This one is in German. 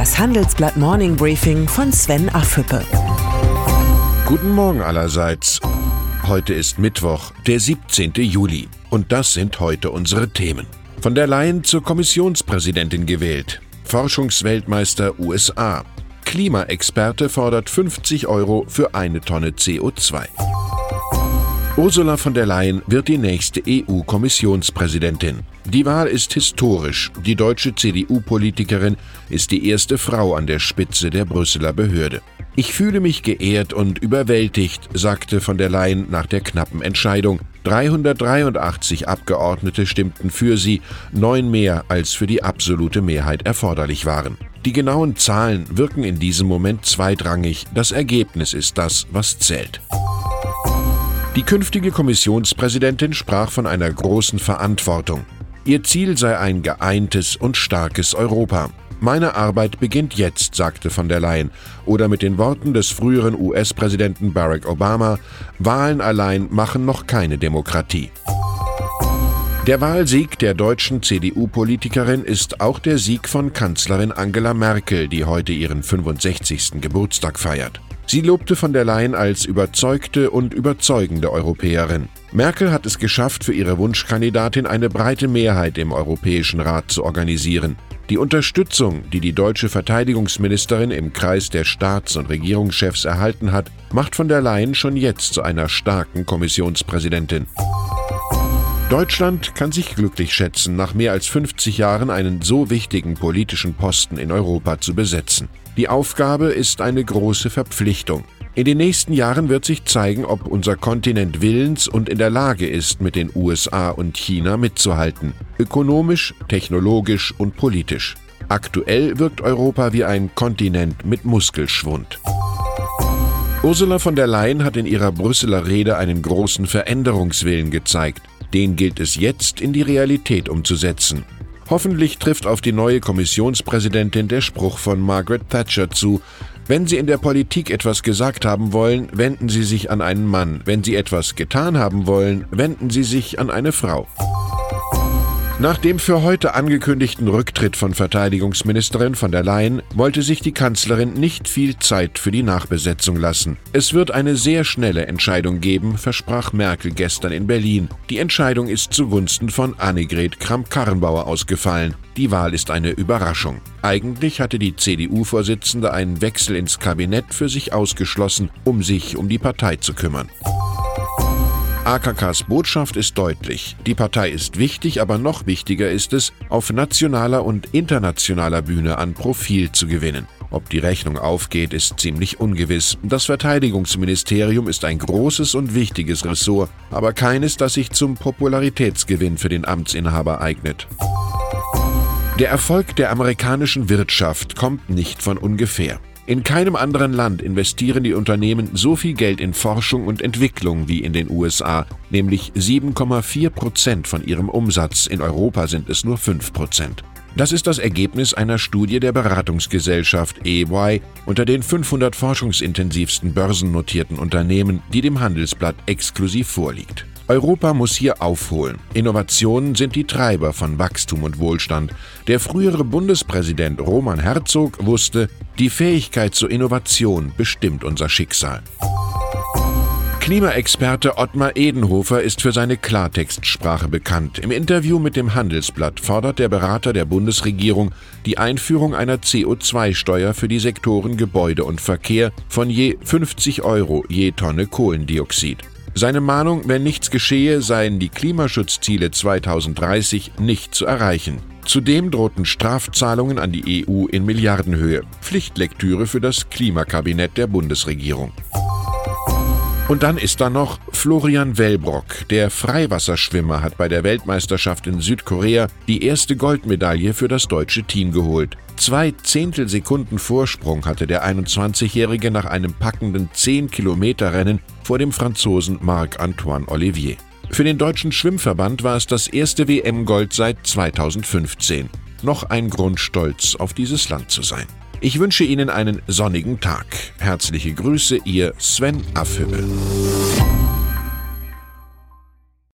Das Handelsblatt Morning Briefing von Sven Affüppe. Guten Morgen allerseits. Heute ist Mittwoch, der 17. Juli. Und das sind heute unsere Themen. Von der Leyen zur Kommissionspräsidentin gewählt. Forschungsweltmeister USA. Klimaexperte fordert 50 Euro für eine Tonne CO2. Ursula von der Leyen wird die nächste EU-Kommissionspräsidentin. Die Wahl ist historisch. Die deutsche CDU-Politikerin ist die erste Frau an der Spitze der Brüsseler Behörde. Ich fühle mich geehrt und überwältigt, sagte von der Leyen nach der knappen Entscheidung. 383 Abgeordnete stimmten für sie, neun mehr als für die absolute Mehrheit erforderlich waren. Die genauen Zahlen wirken in diesem Moment zweitrangig, das Ergebnis ist das, was zählt. Die künftige Kommissionspräsidentin sprach von einer großen Verantwortung. Ihr Ziel sei ein geeintes und starkes Europa. Meine Arbeit beginnt jetzt, sagte von der Leyen. Oder mit den Worten des früheren US-Präsidenten Barack Obama, Wahlen allein machen noch keine Demokratie. Der Wahlsieg der deutschen CDU-Politikerin ist auch der Sieg von Kanzlerin Angela Merkel, die heute ihren 65. Geburtstag feiert. Sie lobte von der Leyen als überzeugte und überzeugende Europäerin. Merkel hat es geschafft, für ihre Wunschkandidatin eine breite Mehrheit im Europäischen Rat zu organisieren. Die Unterstützung, die die deutsche Verteidigungsministerin im Kreis der Staats- und Regierungschefs erhalten hat, macht von der Leyen schon jetzt zu einer starken Kommissionspräsidentin. Deutschland kann sich glücklich schätzen, nach mehr als 50 Jahren einen so wichtigen politischen Posten in Europa zu besetzen. Die Aufgabe ist eine große Verpflichtung. In den nächsten Jahren wird sich zeigen, ob unser Kontinent willens und in der Lage ist, mit den USA und China mitzuhalten, ökonomisch, technologisch und politisch. Aktuell wirkt Europa wie ein Kontinent mit Muskelschwund. Ursula von der Leyen hat in ihrer Brüsseler Rede einen großen Veränderungswillen gezeigt. Den gilt es jetzt in die Realität umzusetzen. Hoffentlich trifft auf die neue Kommissionspräsidentin der Spruch von Margaret Thatcher zu, wenn Sie in der Politik etwas gesagt haben wollen, wenden Sie sich an einen Mann, wenn Sie etwas getan haben wollen, wenden Sie sich an eine Frau. Nach dem für heute angekündigten Rücktritt von Verteidigungsministerin von der Leyen wollte sich die Kanzlerin nicht viel Zeit für die Nachbesetzung lassen. Es wird eine sehr schnelle Entscheidung geben, versprach Merkel gestern in Berlin. Die Entscheidung ist zugunsten von Annegret Kramp-Karrenbauer ausgefallen. Die Wahl ist eine Überraschung. Eigentlich hatte die CDU-Vorsitzende einen Wechsel ins Kabinett für sich ausgeschlossen, um sich um die Partei zu kümmern. AKKs Botschaft ist deutlich. Die Partei ist wichtig, aber noch wichtiger ist es, auf nationaler und internationaler Bühne an Profil zu gewinnen. Ob die Rechnung aufgeht, ist ziemlich ungewiss. Das Verteidigungsministerium ist ein großes und wichtiges Ressort, aber keines, das sich zum Popularitätsgewinn für den Amtsinhaber eignet. Der Erfolg der amerikanischen Wirtschaft kommt nicht von ungefähr. In keinem anderen Land investieren die Unternehmen so viel Geld in Forschung und Entwicklung wie in den USA, nämlich 7,4 Prozent von ihrem Umsatz. In Europa sind es nur 5 Prozent. Das ist das Ergebnis einer Studie der Beratungsgesellschaft EY unter den 500 forschungsintensivsten börsennotierten Unternehmen, die dem Handelsblatt exklusiv vorliegt. Europa muss hier aufholen. Innovationen sind die Treiber von Wachstum und Wohlstand. Der frühere Bundespräsident Roman Herzog wusste, die Fähigkeit zur Innovation bestimmt unser Schicksal. Klimaexperte Ottmar Edenhofer ist für seine Klartextsprache bekannt. Im Interview mit dem Handelsblatt fordert der Berater der Bundesregierung die Einführung einer CO2-Steuer für die Sektoren Gebäude und Verkehr von je 50 Euro je Tonne Kohlendioxid. Seine Mahnung, wenn nichts geschehe, seien die Klimaschutzziele 2030 nicht zu erreichen. Zudem drohten Strafzahlungen an die EU in Milliardenhöhe. Pflichtlektüre für das Klimakabinett der Bundesregierung. Und dann ist da noch Florian Wellbrock. Der Freiwasserschwimmer hat bei der Weltmeisterschaft in Südkorea die erste Goldmedaille für das deutsche Team geholt. Zwei Zehntelsekunden Vorsprung hatte der 21-Jährige nach einem packenden 10-Kilometer-Rennen vor dem Franzosen Marc-Antoine Olivier. Für den deutschen Schwimmverband war es das erste WM-Gold seit 2015. Noch ein Grund, stolz auf dieses Land zu sein. Ich wünsche Ihnen einen sonnigen Tag. Herzliche Grüße, Ihr Sven Affülle.